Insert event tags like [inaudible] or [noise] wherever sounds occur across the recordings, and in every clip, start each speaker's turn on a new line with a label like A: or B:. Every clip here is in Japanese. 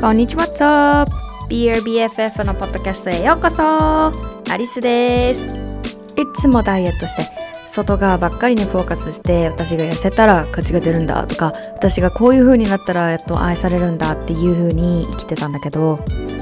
A: こんにちは、What's up? BRBFF のポッドキャストへようこそアリスですいつもダイエットして外側ばっかりにフォーカスして私が痩せたら価値が出るんだとか私がこういう風になったらやっと愛されるんだっていう風に生きてたんだけど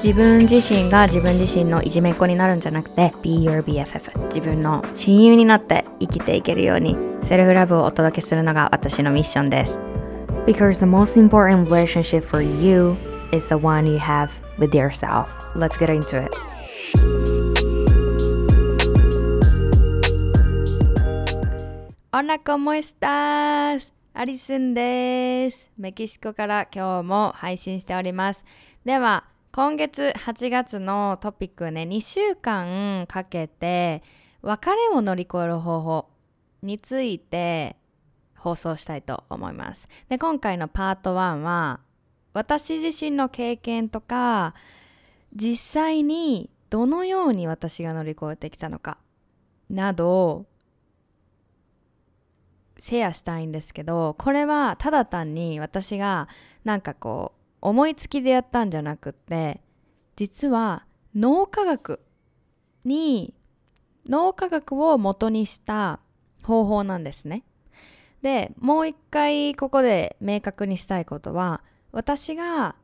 A: 自分自身が自分自身のいじめっ子になるんじゃなくて Be your BFF 自分の親友になって生きていけるようにセルフラブをお届けするのが私のミッションです。Because the most important relationship for you is the one you have with yourself. Let's get into it. おなこもしたーす。アリスンです。メキシコから今日も配信しております。では今月8月のトピックね2週間かけて別れを乗り越える方法について放送したいと思います。で今回のパート1は私自身の経験とか実際にどのように私が乗り越えてきたのかなどシェアしたいんですけどこれはただ単に私がなんかこう思いつきでやったんじゃなくって実は脳科学に脳科学を元にした方法なんですね。でもう一回ここで明確にしたいことは私が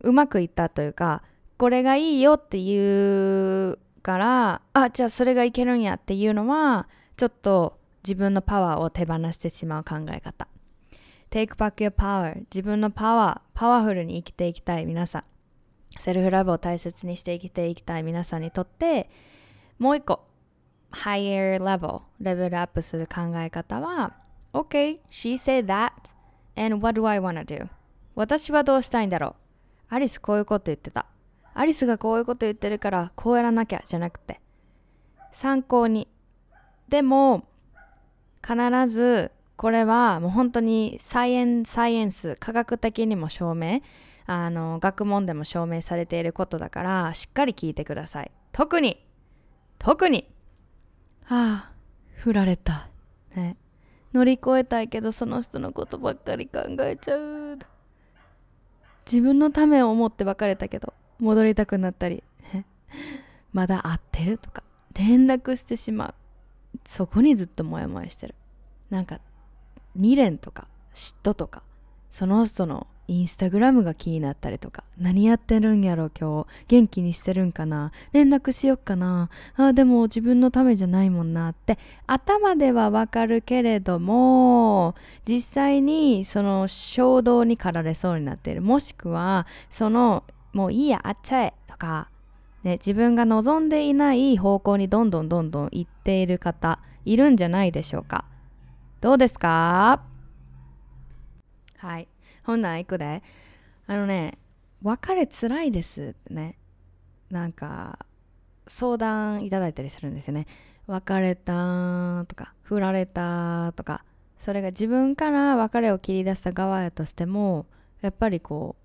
A: うまくいったというかこれがいいよっていうからあじゃあそれがいけるんやっていうのはちょっと自分のパワーを手放してしまう考え方 Take back your power. 自分のパワーパワフルに生きていきたい皆さん。セルフラブを大切にして生きていきたい皆さんにとってもう一個 higher level レベルアップする考え方は OK she said that and what do I wanna do? 私はどうしたいんだろう？アリスこういうこと言ってた。アリスがこういうこと言ってるからこうやらなきゃじゃなくて。参考に。でも必ずこれはもう本当にサイエンサイエンス科学的にも証明あの学問でも証明されていることだからしっかり聞いてください。特に特に。はあ振られた、ね、乗り越えたいけどその人のことばっかり考えちゃう。自分のためを思って別れたけど戻りたくなったり。まだ会ってるとか連絡してしまう。そこにずっとモヤモヤしてる。なんか未練とか嫉妬とかその人のインスタグラムが気になったりとか何やってるんやろ今日元気にしてるんかな連絡しよっかなあでも自分のためじゃないもんなって頭ではわかるけれども実際にその衝動に駆られそうになっている。もしくはそのもういいやあっちゃえとか、ね、自分が望んでいない方向にどんどんどんどん行っている方いるんじゃないでしょうか。どうですか？はい。ほんなら行くで。あのね、別れつらいですってね。なんか、相談いただいたりするんですよね。別れたとか、振られたとか、それが自分から別れを切り出した側やとしても、やっぱりこ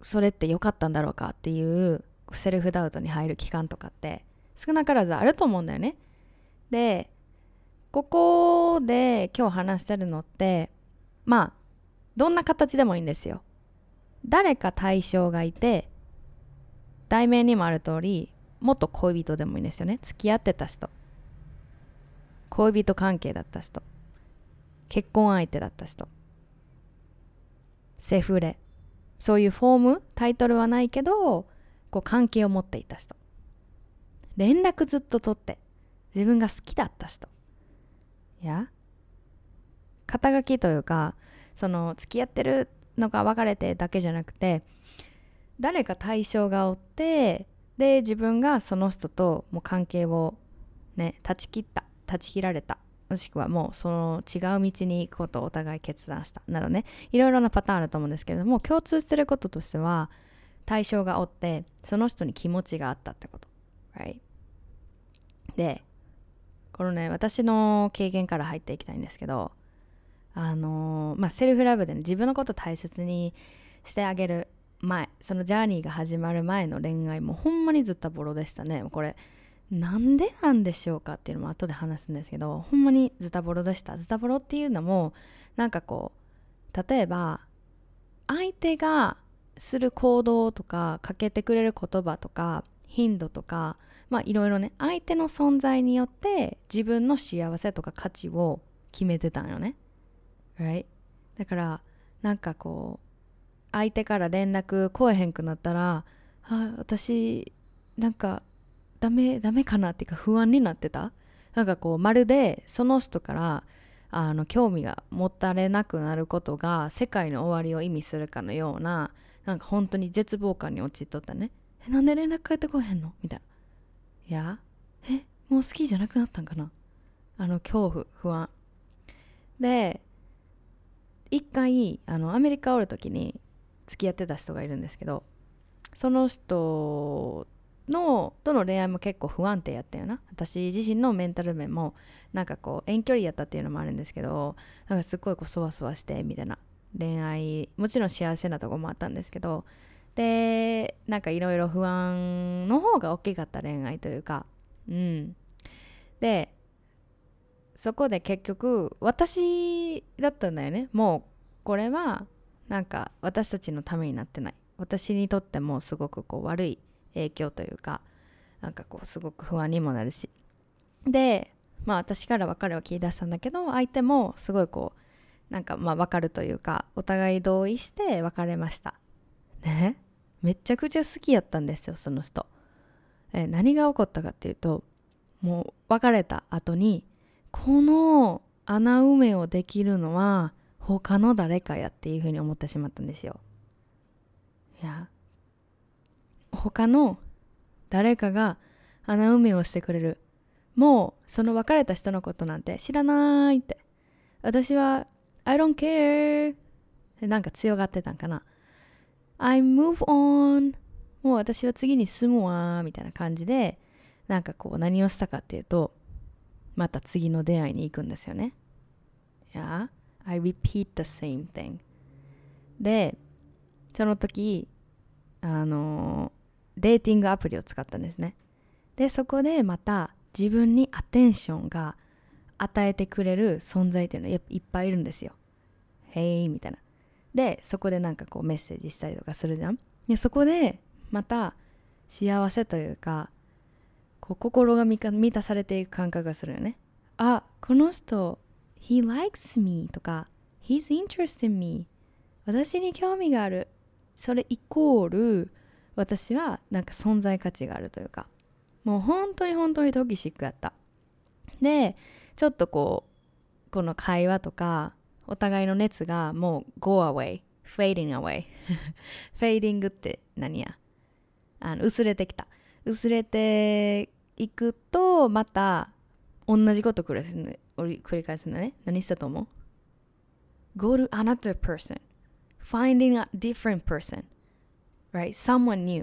A: う、それって良かったんだろうかっていうセルフダウトに入る期間とかって少なからずあると思うんだよね。で、ここで今日話してるのってまあどんな形でもいいんですよ。誰か対象がいて題名にもある通り元恋人でもいいんですよね。付き合ってた人。恋人関係だった人。結婚相手だった人。セフレ。そういうフォームタイトルはないけどこう関係を持っていた人。連絡ずっと取って自分が好きだった人。や？肩書きというかその付き合ってるのが別れてだけじゃなくて誰か対象がおってで自分がその人ともう関係をね断ち切った断ち切られたもしくはもうその違う道に行くことお互い決断したなどね。いろいろなパターンあると思うんですけれども共通してることとしては対象がおってその人に気持ちがあったってこと、right? でこのね私の経験から入っていきたいんですけどあのまあセルフラブで、ね、自分のこと大切にしてあげる前そのジャーニーが始まる前の恋愛もほんまにずっとボロでしたね。これなんでなんでしょうかっていうのも後で話すんですけどほんまにズタボロでした。ズタボロっていうのもなんかこう例えば相手がする行動とかかけてくれる言葉とか頻度とかまあいろいろね相手の存在によって自分の幸せとか価値を決めてたんよね。Right? だからなんかこう相手から連絡来えへんくなったらあ私なんかダメダメかなっていうか不安になってたなんかこうまるでその人からあの興味が持たれなくなることが世界の終わりを意味するかのようななんか本当に絶望感に陥っとったねえなんで連絡返ってこへんの？みたいなやえもう好きじゃなくなったんかな？あの恐怖不安。で一回あのアメリカおる時に付き合ってた人がいるんですけどその人のとの恋愛も結構不安定やったよな。私自身のメンタル面もなんかこう遠距離やったっていうのもあるんですけどなんかすっごいこうそわそわしてみたいな。恋愛もちろん幸せなとこもあったんですけどでなんかいろいろ不安の方が大きかった恋愛というか。うん。でそこで結局私だったんだよね。もうこれはなんか私たちのためになってない。私にとってもすごくこう悪い影響というかなんかこうすごく不安にもなるし。でまあ私から別れを切り出したんだけど相手もすごいこうなんかまあ分かるというかお互い同意して別れました。ね？めちゃくちゃ好きやったんですよその人。え何が起こったかっていうともう別れた後にこの穴埋めをできるのは他の誰かやっていうふうに思ってしまったんですよ。いや他の誰かが穴埋めをしてくれる。もうその別れた人のことなんて知らないって。私は I don't care なんか強がってたんかな。I move on もう私は次に進むわみたいな感じでなんかこう何をしたかっていうとまた次の出会いに行くんですよね。Yeah, I repeat the same thing. で、その時、あの、デーティングアプリを使ったんですね。で、そこでまた自分にアテンションが与えてくれる存在っていうのはいっぱいいるんですよ。へいみたいな。で、そこでなんかこうメッセージしたりとかするじゃん。で、そこでまた幸せというか、こう心が満たされていく感覚がするよね。あ、この人、he likes me とか、he's interested in me 私に興味がある。それイコール、私はなんか存在価値があるというか、もう本当に本当にトキシックやった。で、ちょっとこう、この会話とか、お互いの熱がもう go away, fading away [laughs] フェーディングって何や？あの薄れてきた。薄れていくとまた同じこと繰り返すの繰り返すのね。何したと思う？Go to another person finding a different person right someone new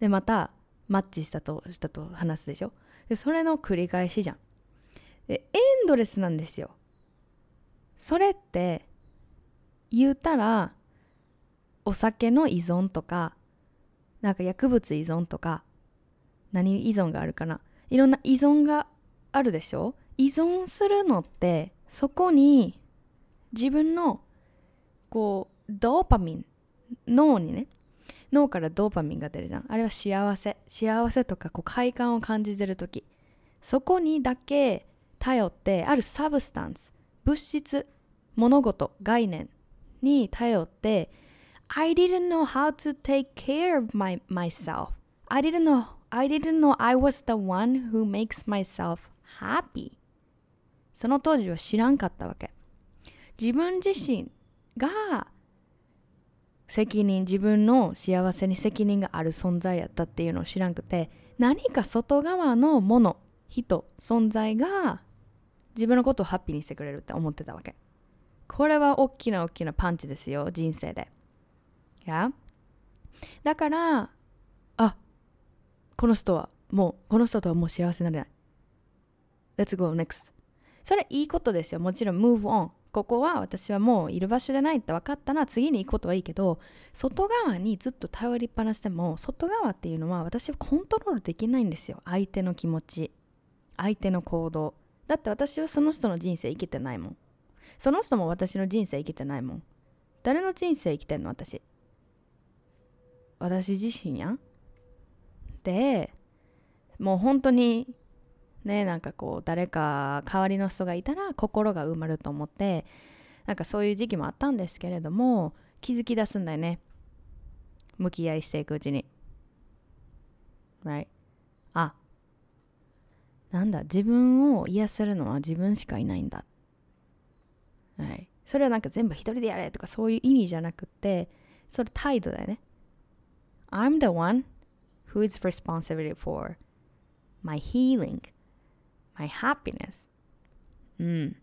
A: でまたマッチしたとしたと話すでしょ？でそれの繰り返しじゃん。でエンドレスなんですよ。それって言うたらお酒の依存とかなんか薬物依存とか何依存があるかな。いろんな依存があるでしょ？依存するのってそこに自分のこうドーパミン脳にね脳からドーパミンが出るじゃん。あれは幸せ。幸せとかこう快感を感じてる時。そこにだけ頼ってあるサブスタンス。物質物事概念に頼って I didn't know how to take care of my, myself I didn't know I didn't know I was the one who makes myself happy その当時は知らんかったわけ自分自身が責任自分の幸せに責任がある存在やったっていうのを知らんくて何か外側のもの人存在が自分のことをハッピーにしてくれるって思ってたわけ。これは大きな大きなパンチですよ人生で。や？だからあこの人はもうこの人とはもう幸せになれない。Let's go next それいいことですよ。もちろん move on ここは私はもういる場所じゃないって分かったら次に行くことはいいけど外側にずっと頼りっぱなしでも外側っていうのは私はコントロールできないんですよ。相手の気持ち相手の行動。だって私はその人の人生生きてないもん。その人も私の人生生きてないもん。誰の人生生きてんの私？私自身やん。でもう本当にねなんかこう誰か代わりの人がいたら心が埋まると思ってなんかそういう時期もあったんですけれども気づき出すんだよね。向き合いしていくうちに。Right あなんだ自分を癒せるのは自分しかいないんだ、はい、それはなんか全部一人でやれとかそういう意味じゃなくてそれ態度だよね。I'm the one who is responsible for my healing my happiness. うん。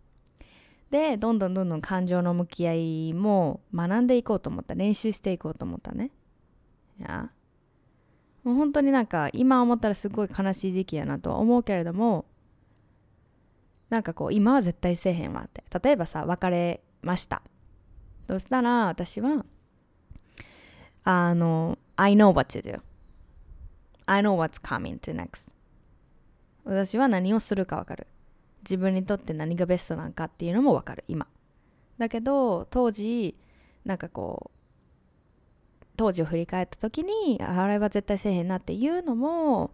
A: でどんどんどんどん感情の向き合いも学んでいこうと思った。練習していこうと思ったね。いやもう本当になんか今思ったらすごい悲しい時期やなとは思うけれどもなんかこう今は絶対せえへんわって。例えばさ別れました。そしたら私はあの I know what to do. I know what's coming to next. 私は何をするか分かる。自分にとって何がベストなんかっていうのも分かる今。だけど当時なんかこう当時を振り返った時にあれは絶対せえへんなっていうのも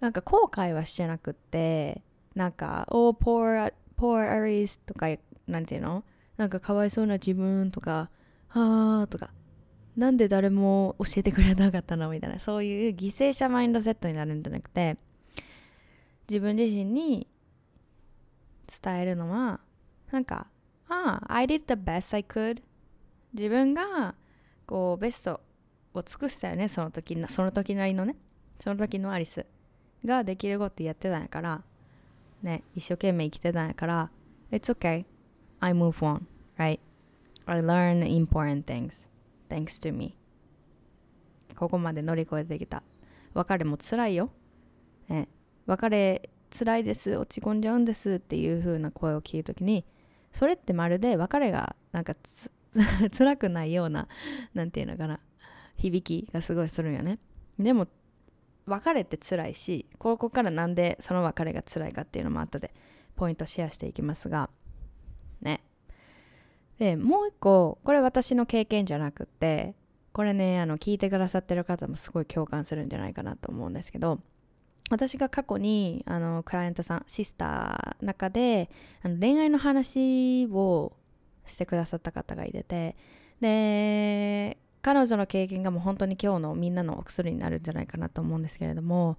A: なんか後悔はしてなくってなんか「Oh poor, poor Aries」とかなんていうの？なんかかわいそうな自分とか「はあ」とかなんで誰も教えてくれなかったの？みたいなそういう犠牲者マインドセットになるんじゃなくて自分自身に伝えるのはなんかああ I did the best I could 自分がこうベストを尽くしたよねその時その時なりのねその時のアリスができることやってたんやからね一生懸命生きてたんやから It's okay. I move on right? I learn important things thanks to me. ここまで乗り越えてきた。別れも辛いよ、ね、別れ辛いです落ち込んじゃうんですっていう風な声を聞いた時にそれってまるで別れがなんかつ [laughs] 辛くないような何て言うのかな響きがすごいするんよね。でも別れて辛いしここからなんでその別れが辛いかっていうのも後でポイントシェアしていきますがね。でもう一個これ私の経験じゃなくてこれねあの聞いてくださってる方もすごい共感するんじゃないかなと思うんですけど私が過去にあのクライアントさんシスター中であの恋愛の話をしてくださった方がいてて。で彼女の経験がもう本当に今日のみんなのお薬になるんじゃないかなと思うんですけれども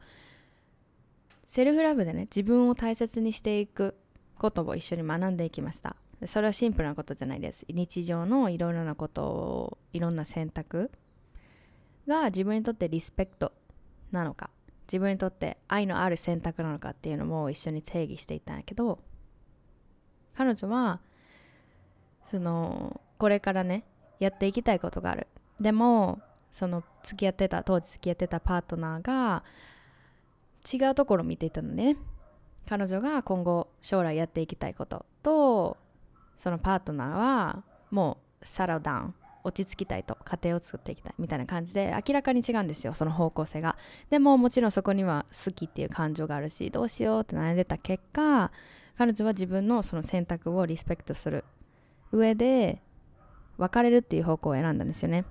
A: セルフラブでね自分を大切にしていくことを一緒に学んでいきました。それはシンプルなことじゃないです。日常のいろいろなことをいろんな選択が自分にとってリスペクトなのか自分にとって愛のある選択なのかっていうのも一緒に定義していたんやけど彼女はそのこれからねやっていきたいことがある。でもその付き合ってた当時付き合ってたパートナーが違うところを見ていたのね。彼女が今後将来やっていきたいこととそのパートナーはもうサラダウン落ち着きたいと家庭を作っていきたい。みたいな感じで明らかに違うんですよ。その方向性が。でももちろんそこには好きっていう感情があるしどうしようって悩んでた結果彼女は自分のその選択をリスペクトする。上で別れるっていう方向を選んだんですよね。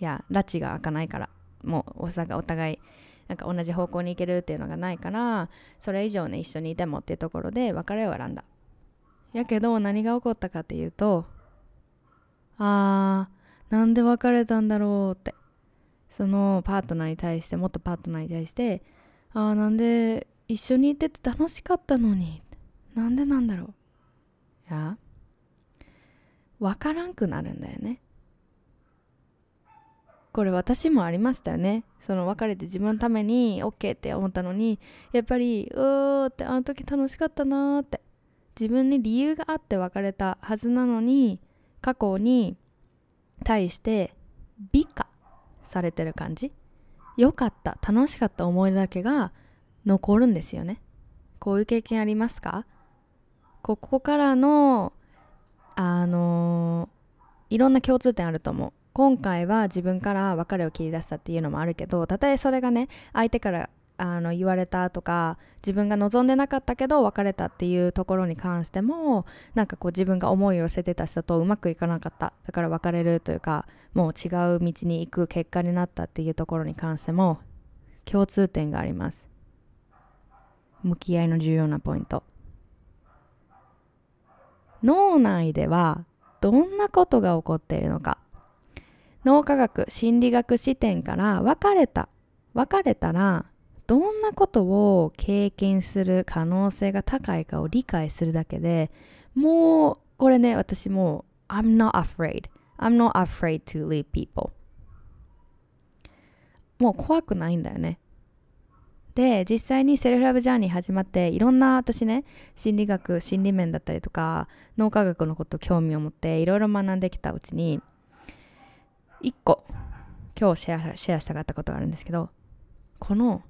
A: いや拉致が開かないから。もうお互いなんか同じ方向に行けるっていうのがないからそれ以上ね一緒にいてもっていうところで別れを選んだ。やけど何が起こったかっていうとあーなんで別れたんだろうって。そのパートナーに対して元パートナーに対してああなんで一緒にいてて楽しかったのになんでなんだろう。いや分からんくなるんだよね。これ私もありましたよね。その別れて自分のために OK って思ったのにやっぱりうーってあの時楽しかったなーって。自分に理由があって別れたはずなのに過去に対して美化されてる感じ。良かった楽しかった思い出だけが残るんですよね。こういう経験ありますか？ここからのあのいろんな共通点あると思う。今回は自分から別れを切り出したっていうのもあるけどたとえそれがね相手からあの言われたとか自分が望んでなかったけど別れたっていうところに関してもなんかこう自分が思いを寄せてた人とうまくいかなかった。だから別れるというかもう違う道に行く結果になったっていうところに関しても共通点があります。向き合いの重要なポイント。脳内ではどんなことが起こっているのか。脳科学心理学視点から別れた別れたらどんなことを経験する可能性が高いかを理解するだけでもうこれね私もう I'm not afraid. I'm not afraid to leave people. もう怖くないんだよね。で実際にセルフラブジャーニー始まっていろんな私ね心理学心理面だったりとか脳科学のこと興味を持っていろいろ学んできたうちに1個今日シェアシェアしたかったことがあるんですけどこの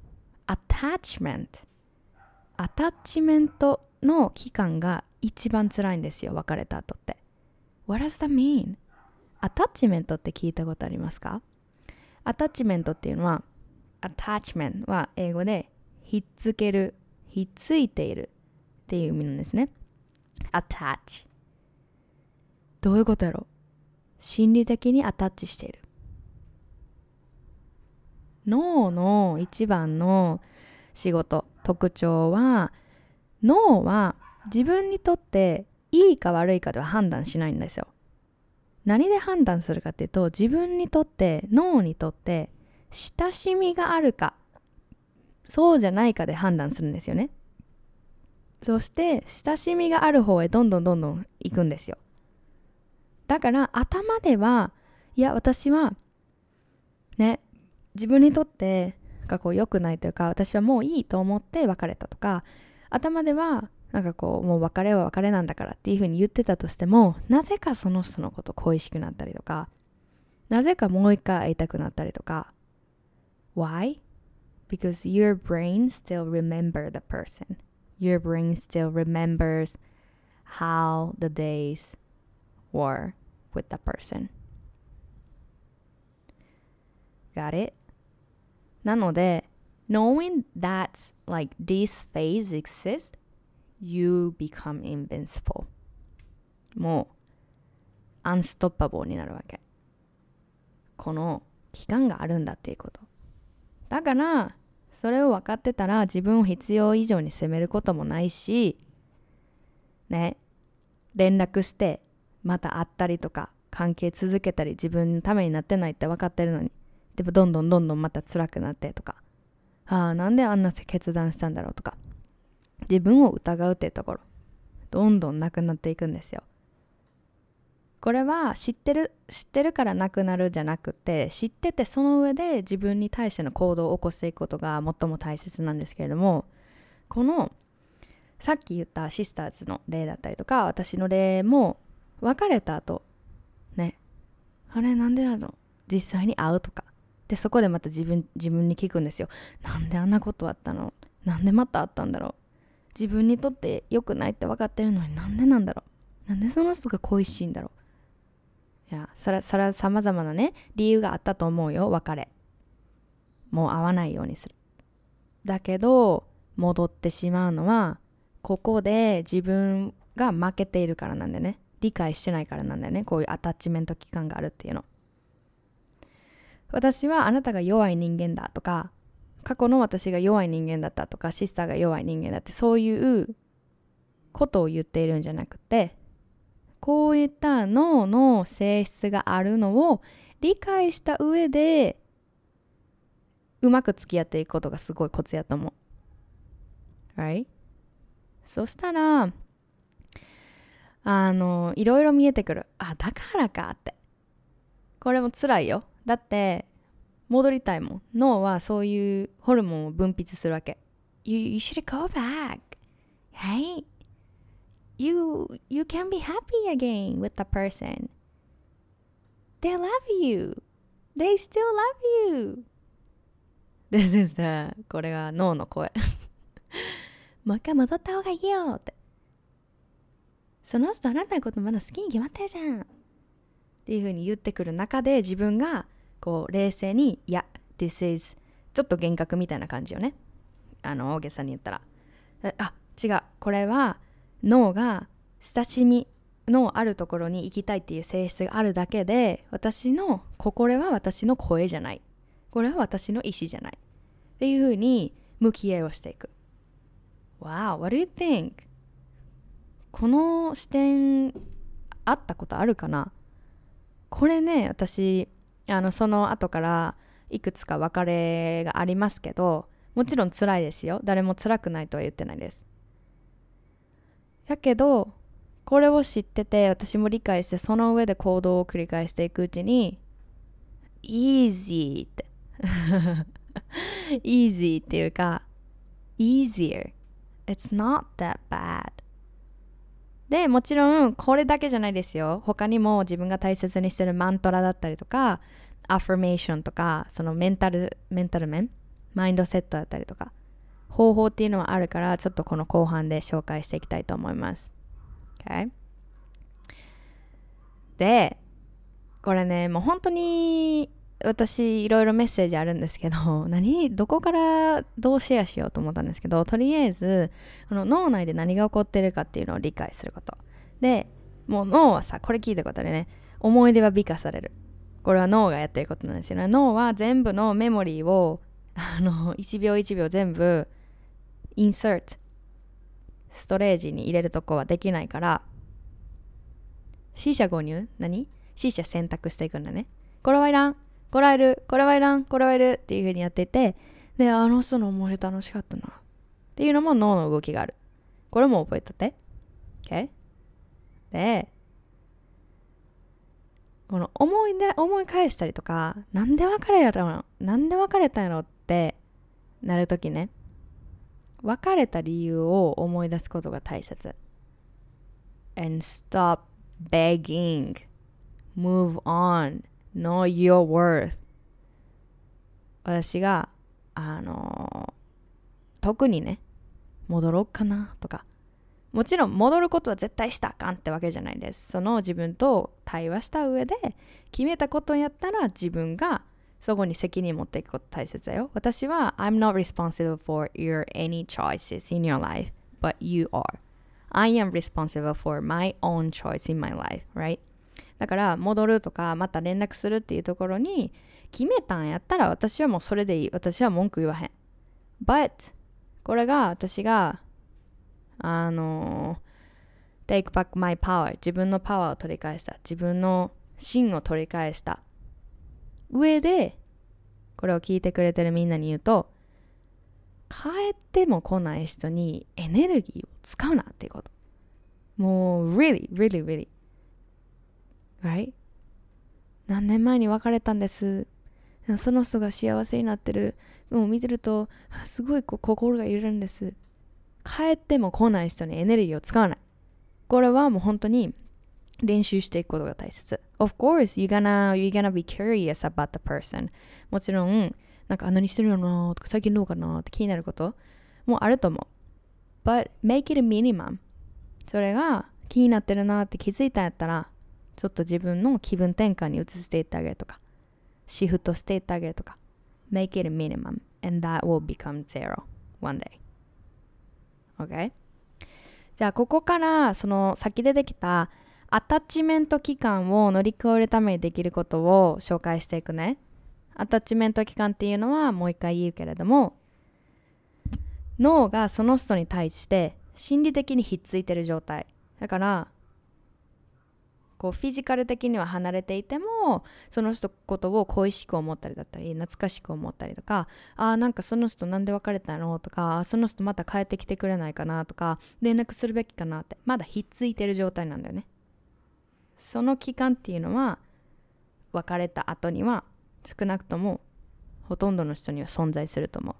A: アタッチメントアタッチメントの期間が一番辛いんですよ別れた後って What does that mean? アタッチメントって聞いたことありますか？アタッチメントっていうのは attachment は英語でひっつける、ひっついているっていう意味なんですね。attach どういうことやろ？心理的にアタッチしている。脳の一番の仕事、特徴は脳は自分にとっていいか悪いかでは判断しないんですよ。何で判断するかっていうと自分にとって脳にとって親しみがあるかそうじゃないかで判断するんですよね。そして親しみがある方へどんどんどんどん行くんですよ。だから頭ではいや私はね自分にとってがこう良くないというか私はもういいと思って別れたとか頭ではなんかこうもう別れは別れなんだからっていうふうに言ってたとしてもなぜかその人のこと恋しくなったりとかなぜかもう一回会いたくなったりとか Why? Because your brain still remember the person. Your brain still remembers how the days were with the person. Got it? なので、knowing that like this phase exists, you become invincible. もう、アンストッパボーになるわけ。この期間があるんだっていうこと。 だからそれを分かってたら自分を必要以上に責めることもないしね連絡してまた会ったりとか関係続けたり自分のためになってないって分かってるのにでもどんどんどんどんまた辛くなってとかああなんであんな決断したんだろうとか自分を疑うっていうところどんどんなくなっていくんですよ。これは知ってる知ってるからなくなるじゃなくて知っててその上で自分に対しての行動を起こしていくことが最も大切なんですけれどもこのさっき言ったシスターズの例だったりとか私の例も別れた後ねあれなんでなの？実際に会うとか。でそこでまた自分自分に聞くんですよ。なんであんなことあったの？なんでまた会ったんだろう？自分にとって良くないって分かってるのになんでなんだろう？なんでその人が恋しいんだろう？いやそれはさまざまなね理由があったと思うよ別れ。もう会わないようにする。だけど戻ってしまうのはここで自分が負けているからなんだよね。理解してないからなんだよね。こういうアタッチメント期間があるっていうの。私はあなたが弱い人間だとか過去の私が弱い人間だったとかシスターが弱い人間だってそういうことを言っているんじゃなくてこういった脳の性質があるのを理解した上でうまく付き合っていくことがすごいコツやと思う。はいそしたらあのいろいろ見えてくる。あ、だからかって。これも辛いよ。だって戻りたいもん。脳はそういうホルモンを分泌するわけ。You, you should go back. はい you you can be happy again with the person. They love you. They still love you. [laughs] This is the これが脳の声。[laughs] もう一回戻った方がいいよって。その人あなたのことまだ好きに決まってるじゃん。っていうふうに言ってくる中で自分がこう冷静にいや This is ちょっと幻覚みたいな感じよね。あの大げさに言ったら。あ違う。これは脳が親しみのあるところに行きたいっていう性質があるだけで私のこれは私の声じゃない。これは私の意思じゃない。っていうふうに向き合いをしていく。Wow, what do you think? この視点あったことあるかな？これね私あのその後からいくつか別れがありますけどもちろん辛いですよ。誰も辛くないとは言ってないです。やけどこれを知ってて私も理解してその上で行動を繰り返していくうちに easy って。[laughs] easy っていうか easier. It's not that bad. でもちろんこれだけじゃないですよ。他にも自分が大切にしてるマントラだったりとかアファメーションとかそのメンタルメンタル面マインドセットだったりとか。方法っていうのはあるからちょっとこの後半で紹介していきたいと思います。Okay? でこれねもう本当に私いろいろメッセージあるんですけど [laughs] 何？どこからどうシェアしようと思ったんですけどとりあえずこの脳内で何が起こってるかっていうのを理解すること。でもう脳はさこれ聞いたことでね思い出は美化される。これは脳がやってることなんですよね。脳は全部のメモリーをあの1秒1秒全部インサートストレージに入れるとこはできないから C 社購入？何 ?C 社選択していくんだね。これはいらん。これはいる。これはいらん。これはいる。っていう風にやっていてであの人の思い出楽しかったな。っていうのも脳の動きがある。これも覚えとって。OK でこの思い出思い返したりとかなんで別れやろなんで別れたんやろってなるときね。別れた理由を思い出すことが大切。And stop begging. Move on. Know your worth. 私があの特にね戻ろうかなとか。もちろん戻ることは絶対したあかんってわけじゃないです。その自分と対話した上で決めたことやったら自分がそこに責任持っていくこと大切だよ私は I'm not responsible for your any choices in your life but you are I am responsible for my own choice in my life right だから戻るとかまた連絡するっていうところに決めたんやったら私はもうそれでいい私は文句言わへん but これが私があの take back my power 自分のパワーを取り返した自分の芯を取り返した上でこれを聞いてくれてるみんなに言うと帰っても来ない人にエネルギーを使うなっていうこと。もう really really really. Right? 何年前に別れたんです。その人が幸せになってる。もう見てるとすごいこ心が揺れるんです。帰っても来ない人にエネルギーを使わない。これはもう本当に練習していくことが大切。Of course, you're gonna, you're gonna be curious about the person. もちろん、なんか何してるのとか最近どうかなって気になることもあると思う。But make it a minimum. それが気になってるなって気づいたんやったら、ちょっと自分の気分転換に移していってあげるとか、シフトしていってあげるとか。Make it a minimum and that will become zero one day. OK? じゃあここからその先出てきたアタッチメント期間を乗り越えるためにできることを紹介していくね。アタッチメント期間っていうのはもう一回言うけれども脳がその人に対して心理的にひっついてる状態。だからこうフィジカル的には離れていてもその人ことを恋しく思ったりだったり懐かしく思ったりとかああなんかその人なんで別れたの？とかその人また帰ってきてくれないかな？とか連絡するべきかなってまだひっついてる状態なんだよねその期間っていうのは別れた後には少なくともほとんどの人には存在すると思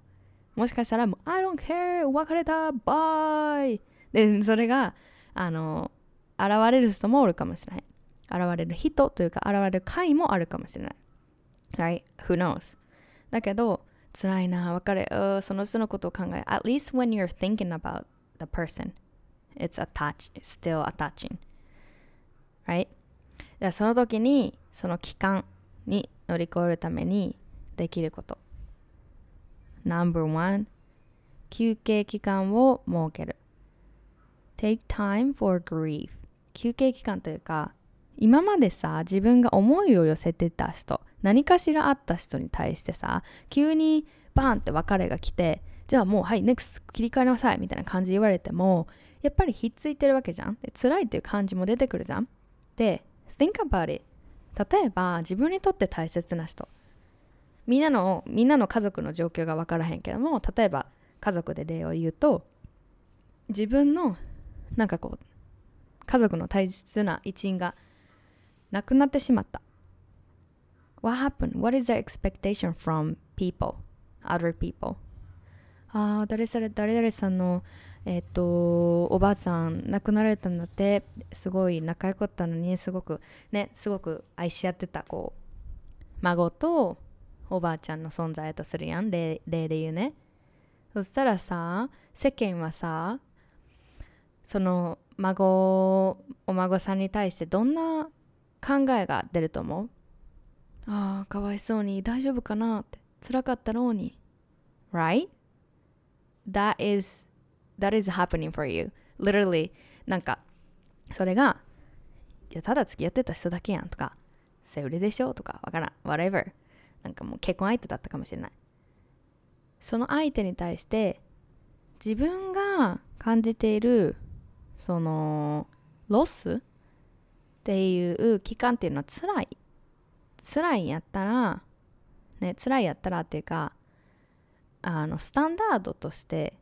A: うもしかしたらもう I don't care 別れたバイでそれがあの現れる人もおるかもしれない現れる人というか現れる回もあるかもしれない。Right? Who knows? だけど、辛いな、別れ、その人のことを考え、at least when you're thinking about the person it's attached still attaching right? でその時にその期間に乗り越えるためにできること。No.1 休憩期間を設ける。Take time for grief. 休憩期間というか今までさ自分が思いを寄せてた人何かしらあった人に対してさ急にバーンって別れが来てじゃあもうはい NEXT 切り替えなさいみたいな感じで言われてもやっぱりひっついてるわけじゃん。で辛いっていう感じも出てくるじゃん。で think about it 例えば自分にとって大切な人みんなのみんなの家族の状況が分からへんけども例えば家族で例を言うと自分のなんかこう家族の大切な一員が亡くなってしまった What happened? What is the expectation from people? Other people? ああ、誰それ、誰々さんの、えっ、と、おばあさん亡くなられたんだって、すごい仲良かったのに、すごく、ね、すごく愛し合ってた、こう、孫とおばあちゃんの存在とするやん、例例で言うね。そしたらさ、世間はさ、その孫、お孫さんに対してどんな考えが出ると思うああ、かわいそうに大丈夫かな？って辛かったろうに。Right? That is, that is happening for you. Literally, なんか、それが、いや、ただ付き合ってた人だけやんとか、セウレでしょとか、わからん。whatever. なんかもう結婚相手だったかもしれない。その相手に対して、自分が感じている、その、ロスっていう期間っていうのは辛い。辛いやったら、ね、辛いやったらっていうか、あの、スタンダードとして、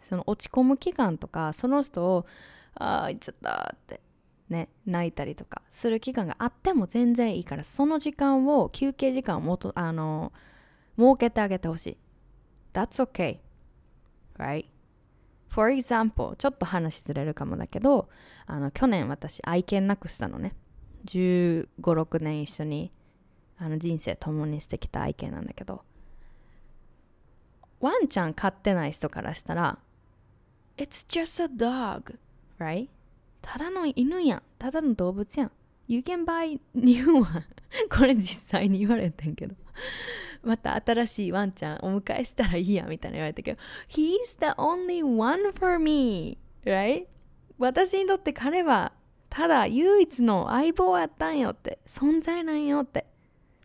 A: その落ち込む期間とか、その人を、ああ、いっちゃったって、ね、泣いたりとかする期間があっても全然いいから、その時間を、休憩時間をもと、あの、設けてあげてほしい。That's okay. Right? For example, ちょっと話ずれるかもだけど、あの、去年私愛犬なくしたのね。15、6年一緒にあの人生共にしてきた愛犬なんだけど、ワンちゃん飼ってない人からしたら、It's just a dog, right? ただの犬やん。ただの動物やん。You can buy new one. [laughs] これ実際に言われてんけど。また新しいワンちゃんお迎えしたらいいやみたいな言われたけど He's the only one for me right? 私にとって彼はただ唯一の相棒やったんよって存在なんよって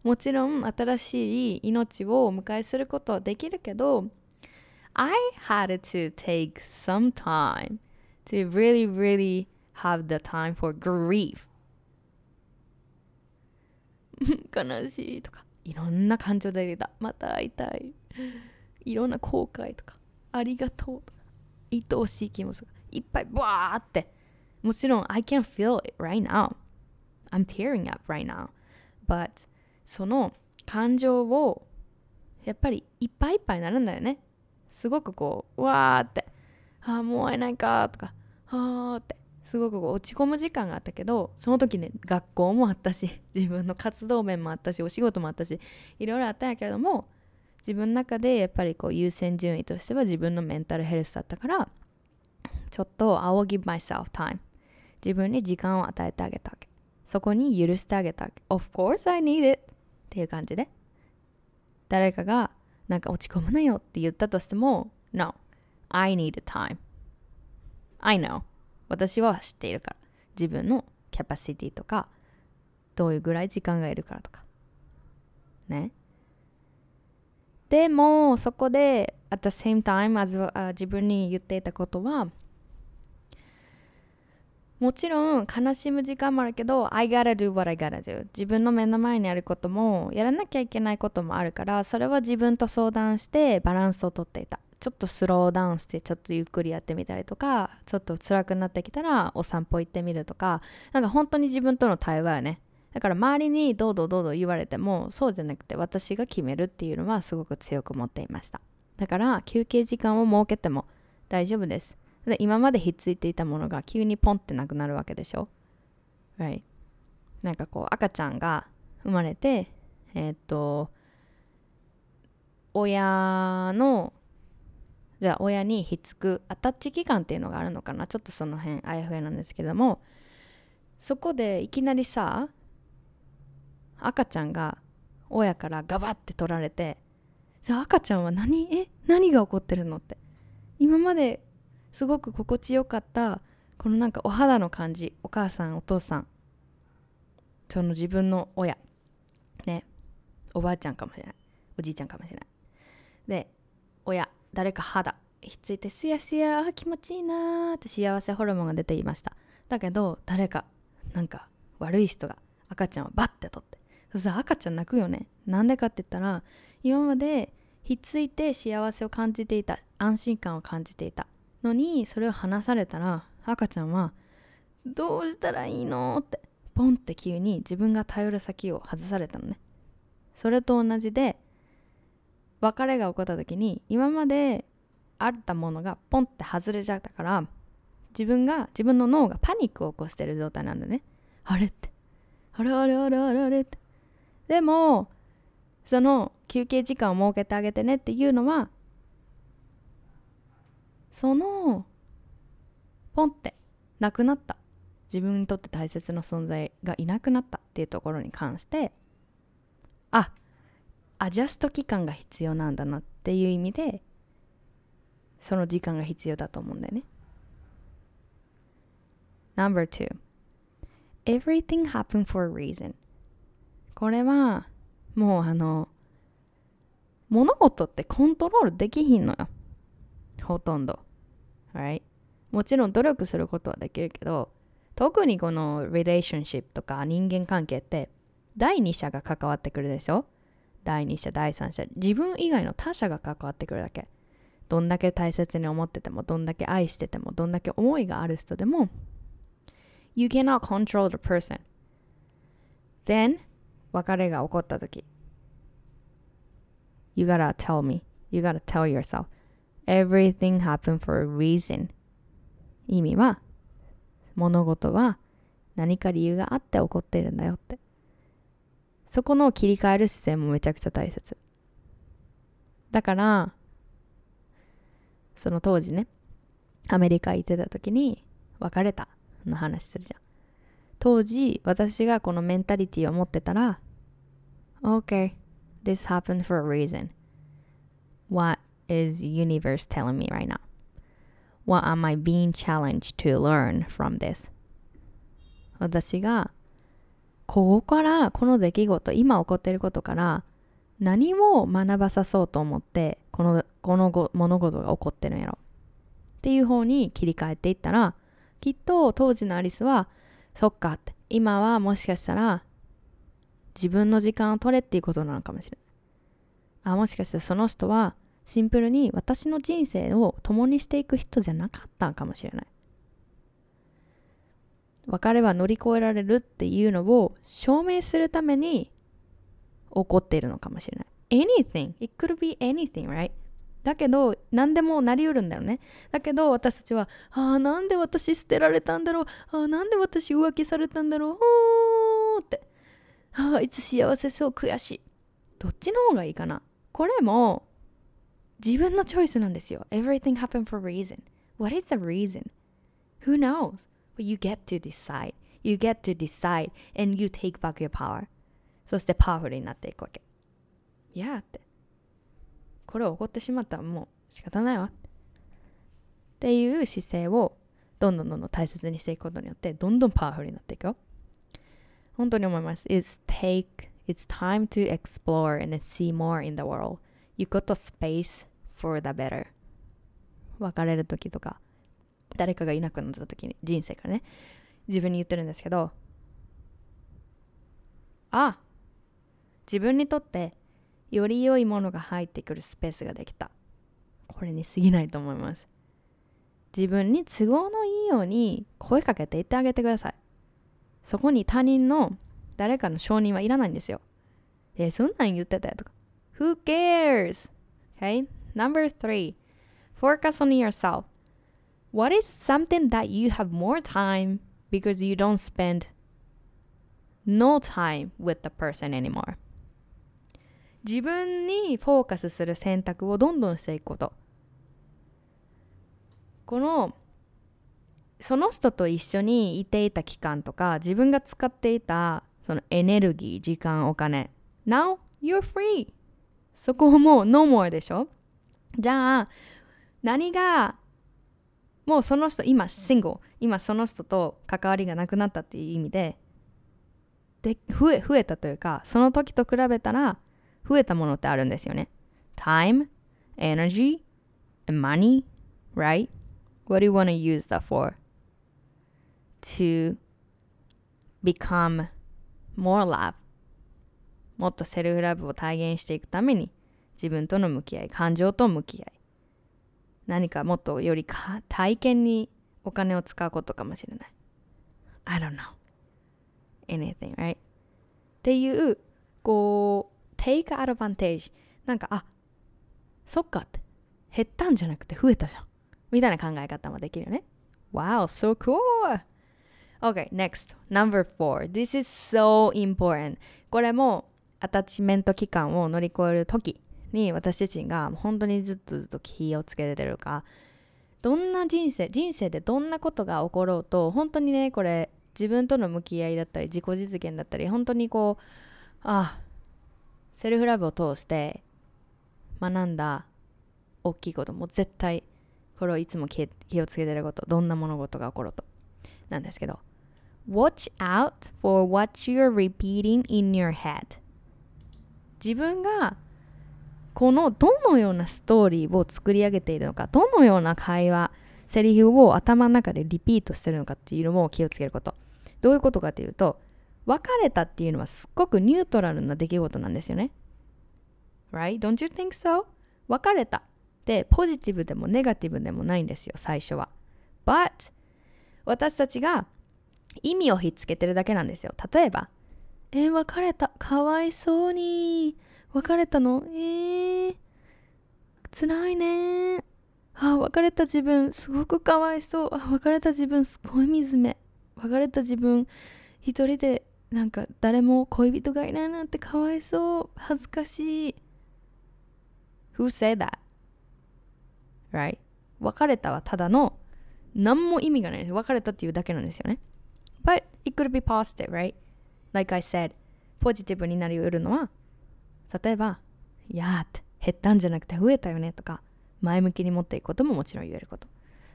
A: もちろん新しい命をお迎えすることはできるけど I had to take some time to really really have the time for grief 悲しいとかいろんな感情で出たまた会いたいいろんな後悔とかありがとうとか愛おしい気持ちがいっぱいバーってもちろん I can feel it right now I'm tearing up right now but その感情をやっぱりいっぱいいっぱいになるんだよねすごくこうわーってああもう会えないかとかああってすごく落ち込む時間があったけどその時ね学校もあったし [laughs] 自分の活動面もあったしお仕事もあったしいろいろあったんやけれども自分の中でやっぱりこう優先順位としては自分のメンタルヘルスだったからちょっと I will give myself time 自分に時間を与えてあげたわけ。そこに許してあげたわけ。Of course I need it っていう感じで。誰かがなんか落ち込むなよって言ったとしても No I need time. I know. 私は知っているから。自分のキャパシティとかどういうぐらい時間がいるからとか。ね。でもそこで at the same time as、自分に言っていたことはもちろん悲しむ時間もあるけど I gotta do what I gotta do 自分の目の前にあることもやらなきゃいけないこともあるからそれは自分と相談してバランスをとっていた。ちょっとスローダウンしてちょっとゆっくりやってみたりとかちょっと辛くなってきたらお散歩行ってみるとか。なんか本当に自分との対話よね。だから周りにどうどうどうどう言われてもそうじゃなくて私が決めるっていうのはすごく強く持っていました。だから休憩時間を設けても大丈夫です。で今までひっついていたものが急にポンってなくなるわけでしょ？Right なんかこう赤ちゃんが生まれてえー、っと親のじゃあ親にひっつくアタッチ期間っていうのがあるのかな？ちょっとその辺あやふやなんですけども。そこでいきなりさ赤ちゃんが親からガバって取られてじゃあ赤ちゃんは何？え？何が起こってるの？って。今まですごく心地よかったこのなんかお肌の感じお母さんお父さんその自分の親ねおばあちゃんかもしれないおじいちゃんかもしれない。で親誰か肌ひっついてすやすや気持ちいいなって幸せホルモンが出ていました。だけど誰かなんか悪い人が赤ちゃんをバッて取ってそしたら赤ちゃん泣くよね。なんでかって言ったら今までひっついて幸せを感じていた安心感を感じていた。のにそれを離されたら赤ちゃんはどうしたらいいのってポンって急に自分が頼る先を外されたのね。それと同じで別れが起こった時に今まであったものがポンって外れちゃったから自分が自分の脳がパニックを起こしてる状態なんだね。あれって。あれあれあれあれあれって。でもその休憩時間を設けてあげてねっていうのはそのポンってなくなった。自分にとって大切な存在がいなくなったっていうところに関してあアジャスト期間が必要なんだなっていう意味でその時間が必要だと思うんだよね。Number two. Everything happened for a reason. これはもうあの物事ってコントロールできひんのよ。ほとんど。Right? もちろん努力することはできるけど特にこの relationship とか人間関係って第二者が関わってくるでしょ第二者第三者。自分以外の他者が関わってくるだけ。どんだけ大切に思っててもどんだけ愛しててもどんだけ思いがある人でも You cannot control the person. Then 別れが起こった時。You gotta tell me. You gotta tell yourself. Everything happened for a reason. 意味は物事は何か理由があって起こってるんだよって。そこの切り替える姿勢もめちゃくちゃ大切。だからその当時ねアメリカ行ってた時に別れたの話するじゃん。当時私がこのメンタリティを持ってたら OK this happened for a reason. What is universe telling me right now? What am I being challenged to learn from this? 私がここからこの出来事今起こっていることから何を学ばさそうと思ってこのこの物事が起こってるんやろ？っていう方に切り替えていったらきっと当時のアリスはそっかって今はもしかしたら自分の時間を取れっていうことなのかもしれない。あもしかしたらその人はシンプルに私の人生を共にしていく人じゃなかったかもしれない。別れは乗り越えられるっていうのを証明するために起こっているのかもしれない。Anything. It could be anything right? だけど何でもなりうるんだよね。だけど私たちはああなんで私捨てられたんだろう。ああなんで私浮気されたんだろう。って。ああいつ幸せそう悔しい。どっちの方がいいかな。これも自分のチョイスなんですよ everything happened for a reason what is the reason who knows but you get to decide you get to decide and you take back your power そしてパワフルになっていくわけいやってこれ起こってしまったらもう仕方ないわっていう姿勢をどんどんどんどん大切にしていくことによってどんどんパワフルになっていくよ本当に思います It's take It's time to explore and see more in the world You got a space for the better. 別れる時とか誰かがいなくなった時に人生からね自分に言ってるんですけどあ自分にとってより良いものが入ってくるスペースができた。これに過ぎないと思います。自分に都合のいいように声かけて言ってあげてください。そこに他人の誰かの承認はいらないんですよえそんなん言ってたよとか Who cares? Okay? Number three, focus on yourself. What is something that you have more time because you don't spend no time with the person anymore? 自分にフォーカスする選択をどんどんしていくこと。このその人と一緒にいていた期間とか自分が使っていたそのエネルギー時間お金 Now you're free そこもう no more でしょじゃあ何がもうその人今シングル今その人と関わりがなくなったっていう意味でで増え増えたというかその時と比べたら増えたものってあるんですよね。Time energy and money right? What do you want to use that for? To become more love. もっとセルフラブを体現していくために自分との向き合い感情と向き合い。何かもっとより体験にお金を使うことかもしれない。I don't know anything right? っていうこう take advantage なんかあそっかって。減ったんじゃなくて増えたじゃん。みたいな考え方もできるよね。Wow so cool! Okay, next. Number four. This is so important. これもアタッチメント期間を乗り越える時。に私自身が本当にずっとずっと気をつけてるかどんな人生人生でどんなことが起ころうと本当にねこれ自分との向き合いだったり自己実現だったり本当にこうあセルフラブを通して学んだ大きいことも絶対これをいつも気をつけてることどんな物事が起ころうとなんですけど Watch out for what you're repeating in your head 自分がこのどのようなストーリーを作り上げているのかどのような会話セリフを頭の中でリピートしてるのかっていうのも気をつけること。どういうことかというと別れたっていうのはすっごくニュートラルな出来事なんですよね。Right? Don't you think so? 別れたってポジティブでもネガティブでもないんですよ最初は。But 私たちが意味をひっつけてるだけなんですよ。例えばえ、別れた。かわいそうに。別れたの？えー、辛いね。あ別れた自分すごくかわいそう。あ別れた自分すごい惨め別れた自分一人でなんか誰も恋人がいないなんてかわいそう。恥ずかしい。Who said that? Right? 別れたはただの何も意味がない別れたっていうだけなんですよね。But it could be positive, right? Like I said ポジティブになりうるのは例えば「いやー」って減ったんじゃなくて増えたよねとか前向きに持っていくことももちろん言えること。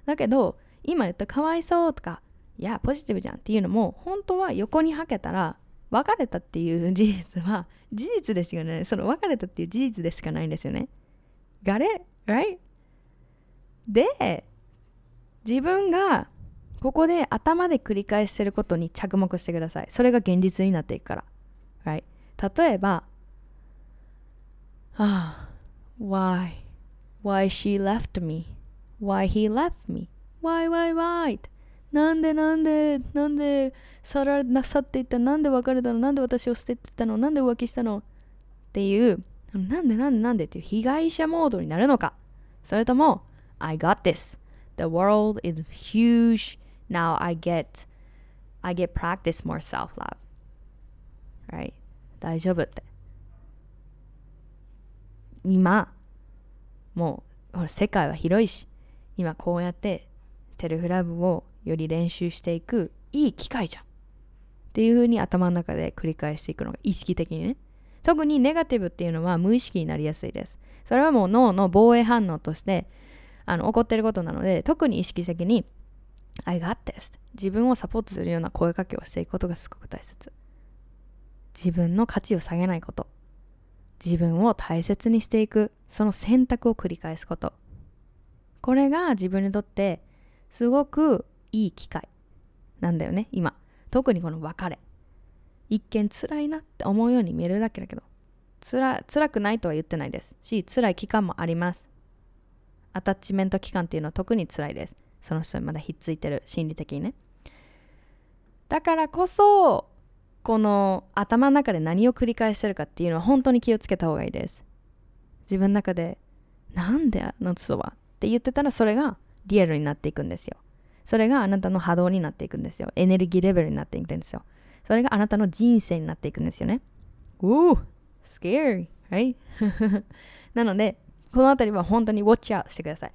A: だけど今言ったかわいそうとかいやポジティブじゃんっていうのも本当は横にはけたら別れたっていう事実は事実でしかない。その別れたっていう事実でしかないんですよね。ガレ right? で自分がここで頭で繰り返してることに着目してください。それが現実になっていくから、right? 例えばああ why why she left me why he left me why why why なんでなんでなんでさらなさっていったなんで別れたのなんで私を捨ててたのなんで浮気したのっていうなんでなんでなんでっていう被害者モードになるのかそれとも I got this the world is huge now I get I get practice more self-love right 大丈夫って今もう世界は広いし今こうやってセルフラブをより練習していくいい機会じゃん。っていうふうに頭の中で繰り返していくのが意識的にね。特にネガティブっていうのは無意識になりやすいです。それはもう脳の防衛反応としてあの起こってることなので特に意識的に I got this 自分をサポートするような声かけをしていくことがすごく大切。自分の価値を下げないこと。自分を大切にしていくその選択を繰り返すこと。これが自分にとってすごくいい機会。なんだよね今。特にこの別れ。一見辛いなって思うように見えるだけだけど。辛辛くないとは言ってないです。し辛い期間もあります。アタッチメント期間っていうのは特に辛いです。その人にまだひっついてる。心理的にね。だからこそこの頭の中で何を繰り返してるかっていうのは本当に気をつけた方がいいです。自分の中でなんであの人はって言ってたらそれがリアルになっていくんですよ。それがあなたの波動になっていくんですよ。エネルギーレベルになっていくんですよ。それがあなたの人生になっていくんですよね。Ooh, scary, right? [laughs] なのでこのあたりは本当にウォッチアウトしてください。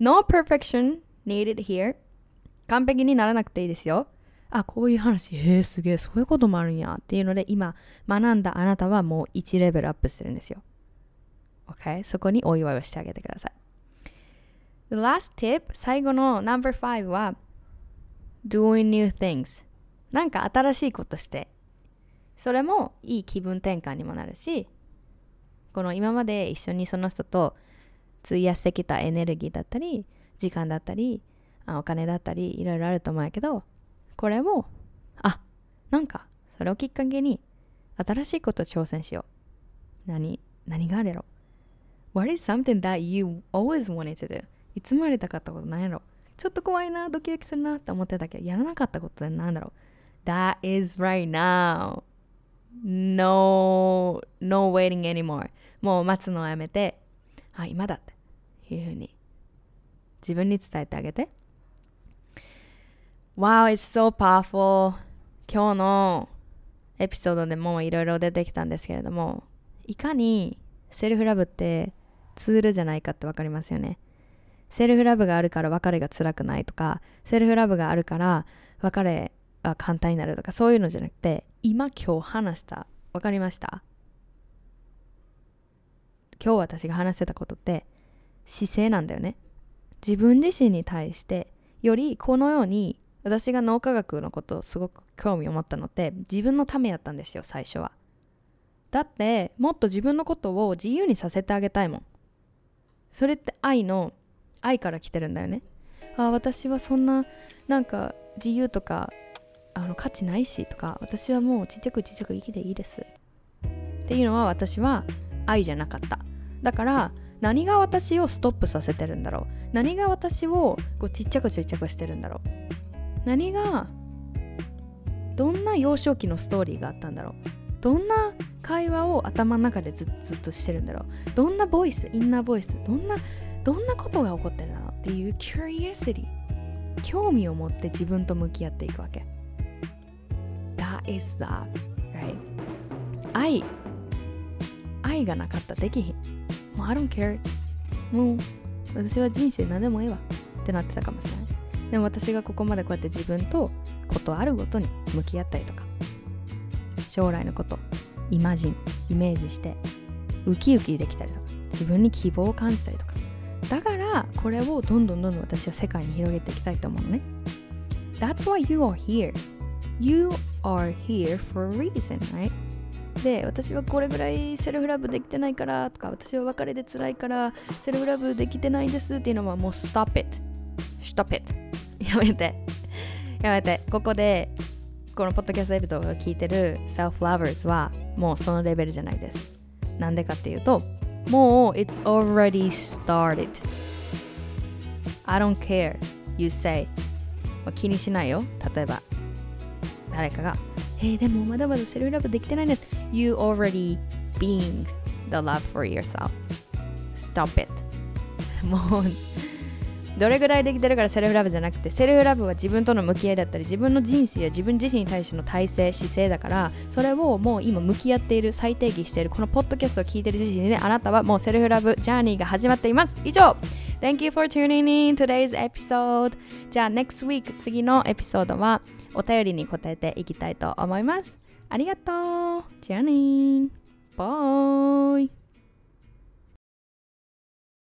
A: No perfection needed here. 完璧にならなくていいですよ。あこういう話。え、すげえそういうこともあるんや。っていうので今学んだあなたはもう1レベルアップしてるんですよ。OK そこにお祝いをしてあげてください The last tip 最後の No.5 は doing new things なんか新しいことして。それもいい気分転換にもなるしこの今まで一緒にその人と費やしてきたエネルギーだったり時間だったりお金だったりいろいろあると思うけどこれもあなんかそれをきっかけに新しいこと挑戦しよう。何何があるやろ。What is something that you always wanted to do? いつもやりたかったことなんやろ。ちょっと怖いなドキドキするなって思ってたけどやらなかったことってなんだろう。That is right now. No No waiting anymore. もう待つのをやめてあ今だって。いうふうに自分に伝えてあげて。Wow, it's so powerful. 今日のエピソードでもいろいろ出てきたんですけれどもいかにセルフラブってツールじゃないかって分かりますよね。セルフラブがあるから別れが辛くないとかセルフラブがあるから別れが簡単になるとかそういうのじゃなくて今今日話した。分かりました？今日私が話してたことって姿勢なんだよね。自分自身に対してよりこのように私が脳科学のことをすごく興味を持ったのって自分のためやったんですよ最初は。だってもっと自分のことを自由にさせてあげたいもん。それって愛の愛から来てるんだよね。あ私はそんななんか自由とかあの価値ないしとか私はもうちっちゃくちっちゃく生きていいです。っていうのは私は愛じゃなかった。だから何が私をストップさせてるんだろう。何が私をこうちっちゃくちっちゃくしてるんだろう。何がどんな幼少期のストーリーがあったんだろう？どんな会話を頭の中でずっとしてるんだろう？どんなボイス？インナーボイス？どんなどんなことが起こってるんだろう？っていう curiosity 興味を持って自分と向き合っていくわけ。That is love right? 愛愛がなかったできひん。もう I don't care もう私は人生何でもええわ。ってなってたかもしれない。でも私がここまでこうやって自分とことあるごとに向き合ったりとか将来のことイマジンイメージしてウキウキできたりとか自分に希望を感じたりとか。だからこれをどんどんどんどん私は世界に広げていきたいと思うのね。That's why you are here. You are here for a reason, right? で私はこれぐらいセルフラブできてないからとか私は別れで辛いからセルフラブできてないですっていうのはもう stop it. Stop it. やめて。やめて。ここでこのポッドキャストエピソードを聞いてる self lovers はもうそのレベルじゃないです。なんでかっていうともう it's already started. I don't care. You say. 気にしないよ。例えば誰かがえー、でもまだまだセルフラブできてないです You already being the love for yourself. Stop it. [laughs] もうどれぐらいできてるからセルフラブじゃなくてセルフラブは自分との向き合いだったり自分の人生や自分自身に対しての体制姿勢だからそれをもう今向き合っている再定義しているこのポッドキャストを聞いている時点であなたはもうセルフラブジャーニーが始まっています。以上。Thank you for tuning in today's episode. じゃあ next week 次のエピソードはお便りに答えていきたいと思います。ありがとう。じゃあねバイ